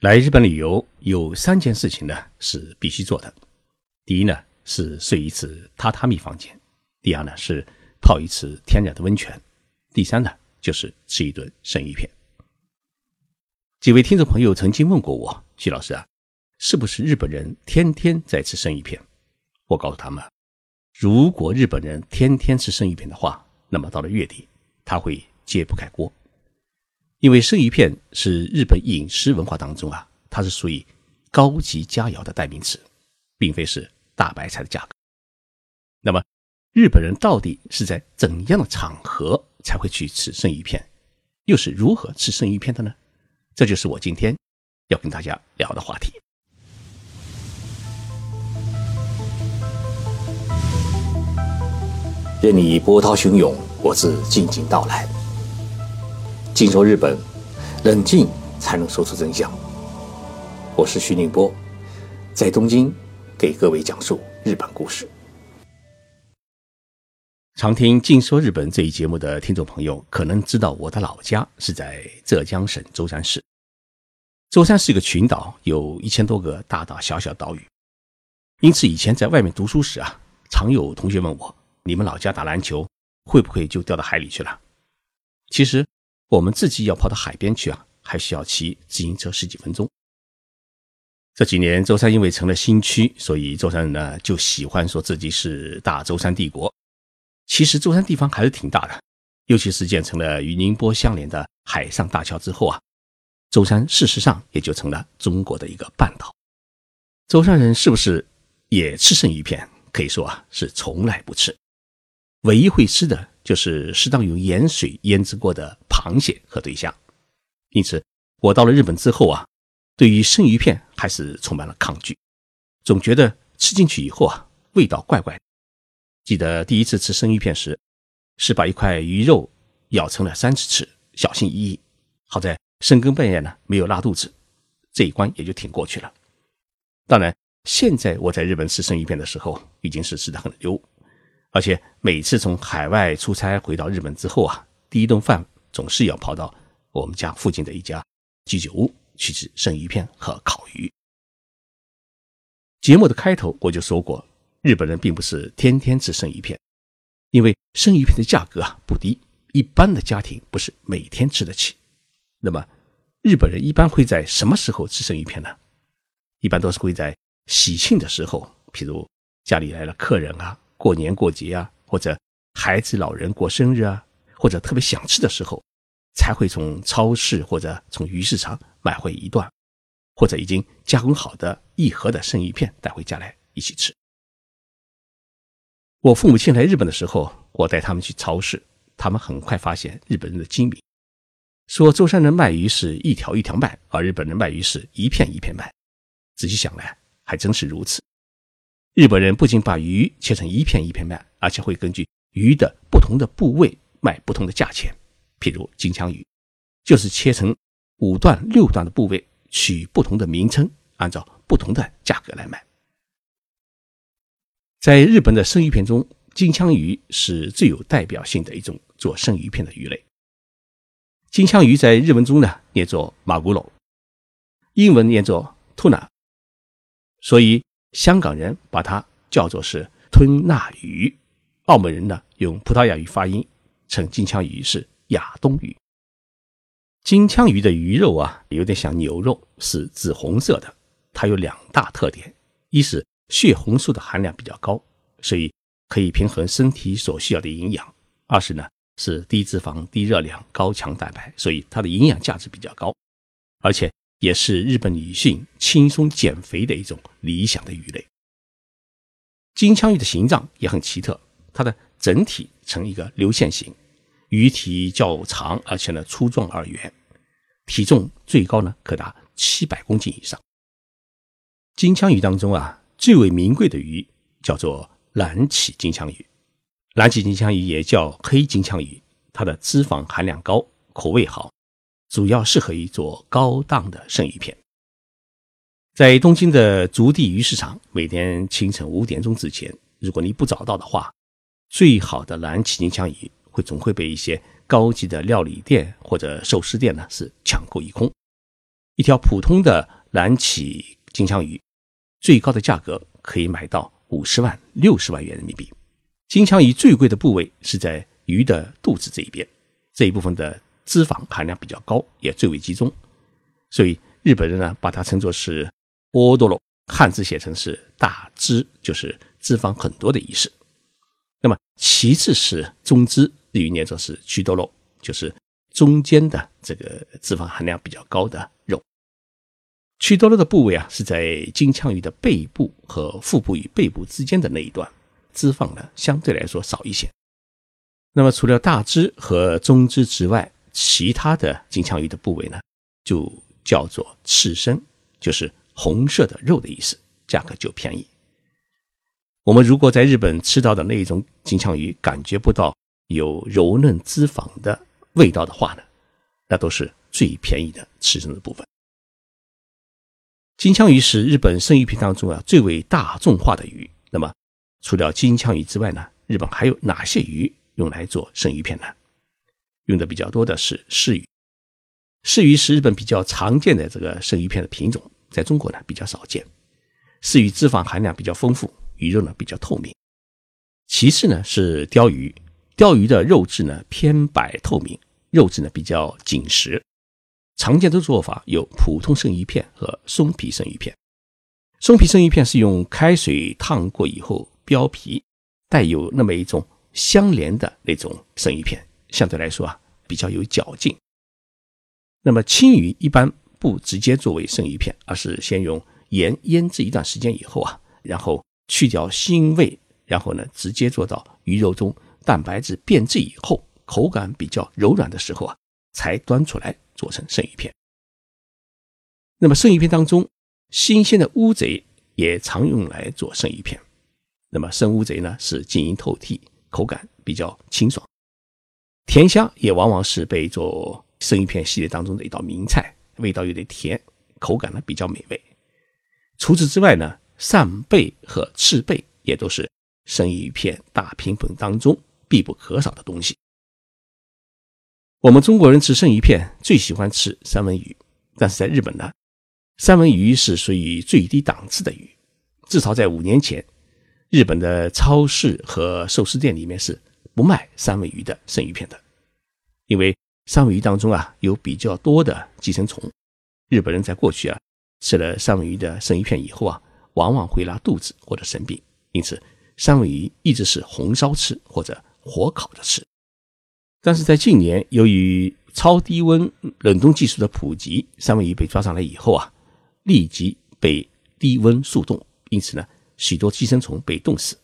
来日本旅游有三件事情呢是必须做的。第一呢是睡一次榻榻米房间，第二呢是泡一次天然的温泉，第三呢就是吃一顿生鱼片。几位听众朋友曾经问过我，徐老师啊，是不是日本人天天在吃生鱼片？我告诉他们，如果日本人天天吃生鱼片的话，那么到了月底他会揭不开锅。因为生鱼片是日本饮食文化当中啊，它是属于高级佳肴的代名词，并非是大白菜的价格。那么，日本人到底是在怎样的场合才会去吃生鱼片，又是如何吃生鱼片的呢？这就是我今天要跟大家聊的话题。任你波涛汹涌，我自静静到来。静说日本，冷静才能说出真相。我是徐宁波，在东京给各位讲述日本故事。常听《静说日本》这一节目的听众朋友，可能知道我的老家是在浙江省舟山市。舟山是一个群岛，有一千多个大大小小岛屿。因此，以前在外面读书时啊，常有同学问我：“你们老家打篮球会不会就掉到海里去了？”其实。我们自己要跑到海边去啊，还需要骑自行车十几分钟。这几年舟山因为成了新区，所以舟山人呢就喜欢说自己是大舟山帝国。其实舟山地方还是挺大的，尤其是建成了与宁波相连的海上大桥之后啊，舟山事实上也就成了中国的一个半岛。舟山人是不是也吃生鱼片？可以说啊是从来不吃，唯一会吃的。就是适当用盐水腌制过的螃蟹和对象，因此我到了日本之后啊，对于生鱼片还是充满了抗拒，总觉得吃进去以后啊，味道怪怪。记得第一次吃生鱼片时，是把一块鱼肉咬成了三次吃，小心翼翼，好在深更半夜呢没有拉肚子，这一关也就挺过去了。当然，现在我在日本吃生鱼片的时候，已经是吃的很溜。而且每次从海外出差回到日本之后啊，第一顿饭总是要跑到我们家附近的一家居酒屋去吃生鱼片和烤鱼。节目的开头我就说过，日本人并不是天天吃生鱼片，因为生鱼片的价格啊不低，一般的家庭不是每天吃得起。那么日本人一般会在什么时候吃生鱼片呢？一般都是会在喜庆的时候，譬如家里来了客人啊。过年过节啊，或者孩子老人过生日啊，或者特别想吃的时候，才会从超市或者从鱼市场买回一段，或者已经加工好的一盒的生鱼片带回家来一起吃。我父母亲来日本的时候，我带他们去超市，他们很快发现日本人的精明，说舟山人卖鱼是一条一条卖，而日本人卖鱼是一片一片卖。仔细想来，还真是如此。日本人不仅把鱼切成一片一片卖，而且会根据鱼的不同的部位卖不同的价钱。譬如金枪鱼，就是切成五段、六段的部位，取不同的名称，按照不同的价格来卖。在日本的生鱼片中，金枪鱼是最有代表性的一种做生鱼片的鱼类。金枪鱼在日文中呢念作马古龙，英文念作 tuna，所以。香港人把它叫做是吞纳鱼，澳门人呢用葡萄牙语发音称金枪鱼是亚东鱼。金枪鱼的鱼肉啊，有点像牛肉，是紫红色的。它有两大特点：一是血红素的含量比较高，所以可以平衡身体所需要的营养；二是呢是低脂肪、低热量、高强蛋白，所以它的营养价值比较高，而且。也是日本女性轻松减肥的一种理想的鱼类。金枪鱼的形状也很奇特，它的整体呈一个流线型，鱼体较长，而且呢粗壮而圆，体重最高呢可达七百公斤以上。金枪鱼当中啊，最为名贵的鱼叫做蓝鳍金枪鱼，蓝鳍金枪鱼也叫黑金枪鱼，它的脂肪含量高，口味好。主要适合于做高档的生鱼片。在东京的竹地鱼市场，每天清晨五点钟之前，如果你不找到的话，最好的蓝鳍金枪鱼总会被一些高级的料理店或者寿司店呢是抢购一空。一条普通的蓝鳍金枪鱼，最高的价格可以买到五十万、六十万元人民币。金枪鱼最贵的部位是在鱼的肚子这一边，这一部分的脂肪含量比较高，也最为集中，所以日本人呢把它称作是波多罗，汉字写成是大脂，就是脂肪很多的意思。那么其次是中脂，日语念作是曲多肉，就是中间的这个脂肪含量比较高的肉。曲多肉的部位啊是在金枪鱼的背部和腹部与背部之间的那一段。脂肪呢相对来说少一些。那么除了大脂和中脂之外，其他的金枪鱼的部位呢，就叫做赤身，就是红色的肉的意思，价格就便宜。我们如果在日本吃到的那一种金枪鱼，感觉不到有柔嫩脂肪的味道的话呢，那都是最便宜的赤身的部分。金枪鱼是日本生鱼片当中啊最为大众化的鱼。那么除了金枪鱼之外呢，日本还有哪些鱼用来做生鱼片呢？用的比较多的是鳝鱼。鳝鱼是日本比较常见的这个生鱼片的品种，在中国呢比较少见。鳝鱼脂肪含量比较丰富，鱼肉呢比较透明。其次呢是鲷鱼，鲷鱼的肉质呢偏白透明，肉质呢比较紧实。常见的做法有普通生鱼片和松皮生鱼片。松皮生鱼片是用开水烫过以后。剥皮带有那么一种相连的那种生鱼片，相对来说啊比较有嚼劲。那么青鱼一般不直接作为生鱼片，而是先用盐腌制一段时间以后啊，然后去掉腥味，然后呢直接做到鱼肉中蛋白质变质以后，口感比较柔软的时候啊，才端出来做成生鱼片。那么生鱼片当中，新鲜的乌贼也常用来做生鱼片。那么生乌贼呢是晶莹透剔，口感比较清爽。甜虾也往往是被做生鱼片系列当中的一道名菜，味道有点甜，口感呢比较美味。除此之外呢，扇贝和翅贝也都是生鱼片大拼盘当中必不可少的东西。我们中国人吃生鱼片最喜欢吃三文鱼，但是在日本呢，三文鱼是属于最低档次的鱼，至少在五年前。日本的超市和寿司店里面是不卖三文鱼的生鱼片的，因为三文鱼当中啊有比较多的寄生虫。日本人在过去啊吃了三文鱼的生鱼片以后啊，往往会拉肚子或者生病，因此三文鱼一直是红烧吃或者火烤着吃。但是在近年，由于超低温冷冻技术的普及，三文鱼被抓上来以后啊，立即被低温速冻，因此呢。许多寄生虫被冻死，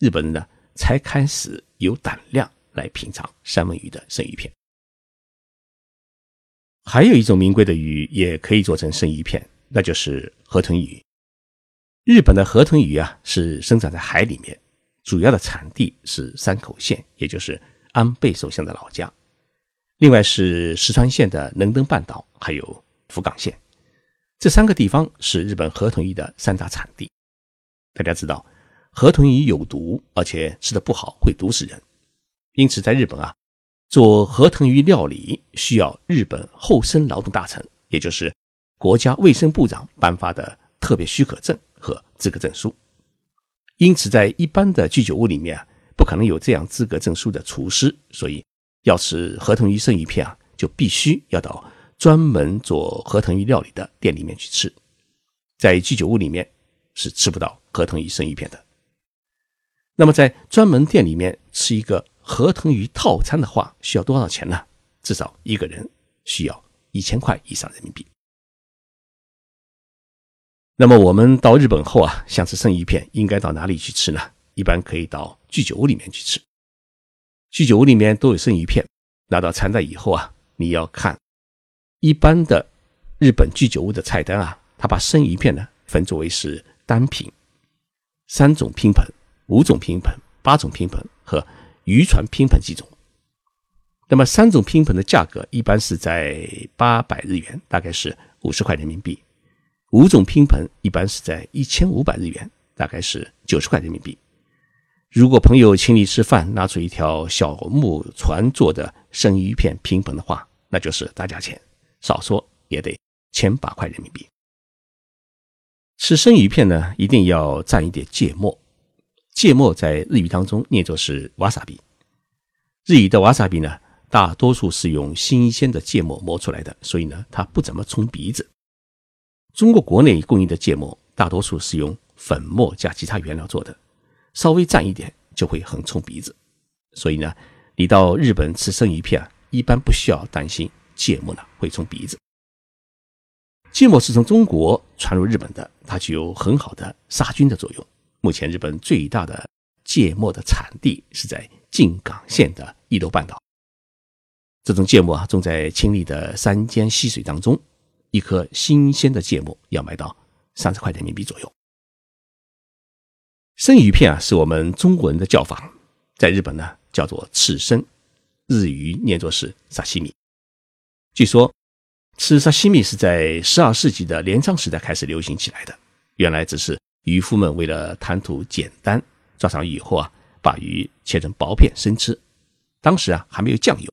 日本人呢才开始有胆量来品尝三文鱼的生鱼片。还有一种名贵的鱼也可以做成生鱼片，那就是河豚鱼。日本的河豚鱼啊是生长在海里面，主要的产地是山口县，也就是安倍首相的老家。另外是石川县的能登半岛，还有福冈县，这三个地方是日本河豚鱼的三大产地。大家知道，河豚鱼有毒，而且吃的不好会毒死人。因此，在日本啊，做河豚鱼料理需要日本厚生劳动大臣，也就是国家卫生部长颁发的特别许可证和资格证书。因此，在一般的居酒屋里面啊，不可能有这样资格证书的厨师。所以，要吃河豚鱼生鱼片啊，就必须要到专门做河豚鱼料理的店里面去吃。在居酒屋里面是吃不到。河豚鱼生鱼片的，那么在专门店里面吃一个河豚鱼套餐的话，需要多少钱呢？至少一个人需要一千块以上人民币。那么我们到日本后啊，想吃生鱼片，应该到哪里去吃呢？一般可以到居酒屋里面去吃。居酒屋里面都有生鱼片，拿到餐袋以后啊，你要看一般的日本居酒屋的菜单啊，他把生鱼片呢分作为是单品。三种拼盆、五种拼盆、八种拼盆和渔船拼盆几种。那么三种拼盆的价格一般是在八百日元，大概是五十块人民币；五种拼盆一般是在一千五百日元，大概是九十块人民币。如果朋友请你吃饭，拿出一条小木船做的生鱼片拼盆的话，那就是大价钱，少说也得千把块人民币。吃生鱼片呢，一定要蘸一点芥末。芥末在日语当中念作是瓦萨比。日语的瓦萨比呢，大多数是用新鲜的芥末磨出来的，所以呢，它不怎么冲鼻子。中国国内供应的芥末大多数是用粉末加其他原料做的，稍微蘸一点就会很冲鼻子。所以呢，你到日本吃生鱼片，一般不需要担心芥末呢会冲鼻子。芥末是从中国传入日本的，它具有很好的杀菌的作用。目前，日本最大的芥末的产地是在静冈县的伊豆半岛。这种芥末啊，种在清丽的山间溪水当中，一颗新鲜的芥末要卖到三十块人民币左右。生鱼片啊，是我们中国人的叫法，在日本呢叫做刺身，日语念作是沙西米。据说。吃沙西米是在十二世纪的镰仓时代开始流行起来的。原来只是渔夫们为了贪图简单，抓上鱼以后啊，把鱼切成薄片生吃。当时啊还没有酱油，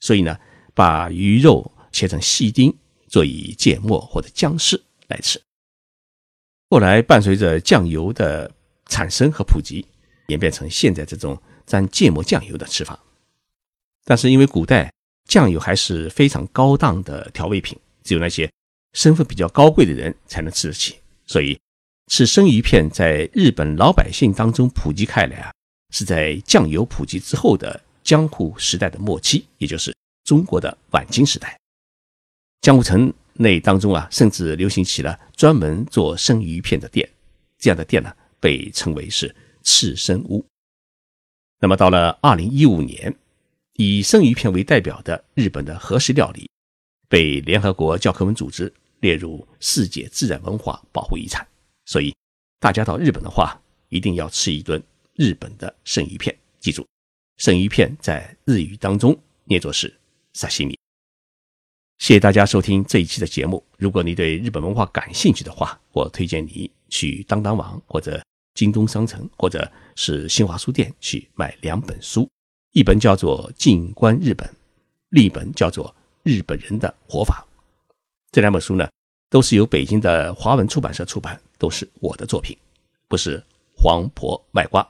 所以呢，把鱼肉切成细丁，做以芥末或者姜丝来吃。后来伴随着酱油的产生和普及，演变成现在这种蘸芥末酱油的吃法。但是因为古代。酱油还是非常高档的调味品，只有那些身份比较高贵的人才能吃得起。所以，吃生鱼片在日本老百姓当中普及开来啊，是在酱油普及之后的江户时代的末期，也就是中国的晚清时代。江户城内当中啊，甚至流行起了专门做生鱼片的店，这样的店呢，被称为是刺身屋。那么，到了二零一五年。以生鱼片为代表的日本的和食料理，被联合国教科文组织列入世界自然文化保护遗产。所以，大家到日本的话，一定要吃一顿日本的生鱼片。记住，生鱼片在日语当中念作是沙西米。谢谢大家收听这一期的节目。如果你对日本文化感兴趣的话，我推荐你去当当网或者京东商城或者是新华书店去买两本书。一本叫做《静观日本》，另一本叫做《日本人的活法》。这两本书呢，都是由北京的华文出版社出版，都是我的作品，不是黄婆卖瓜，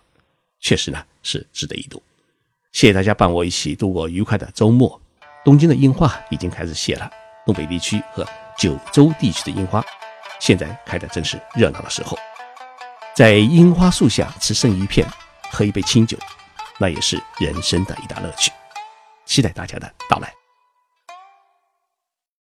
确实呢是值得一读。谢谢大家伴我一起度过愉快的周末。东京的樱花已经开始谢了，东北地区和九州地区的樱花现在开的正是热闹的时候，在樱花树下吃生鱼片，喝一杯清酒。那也是人生的一大乐趣，期待大家的到来。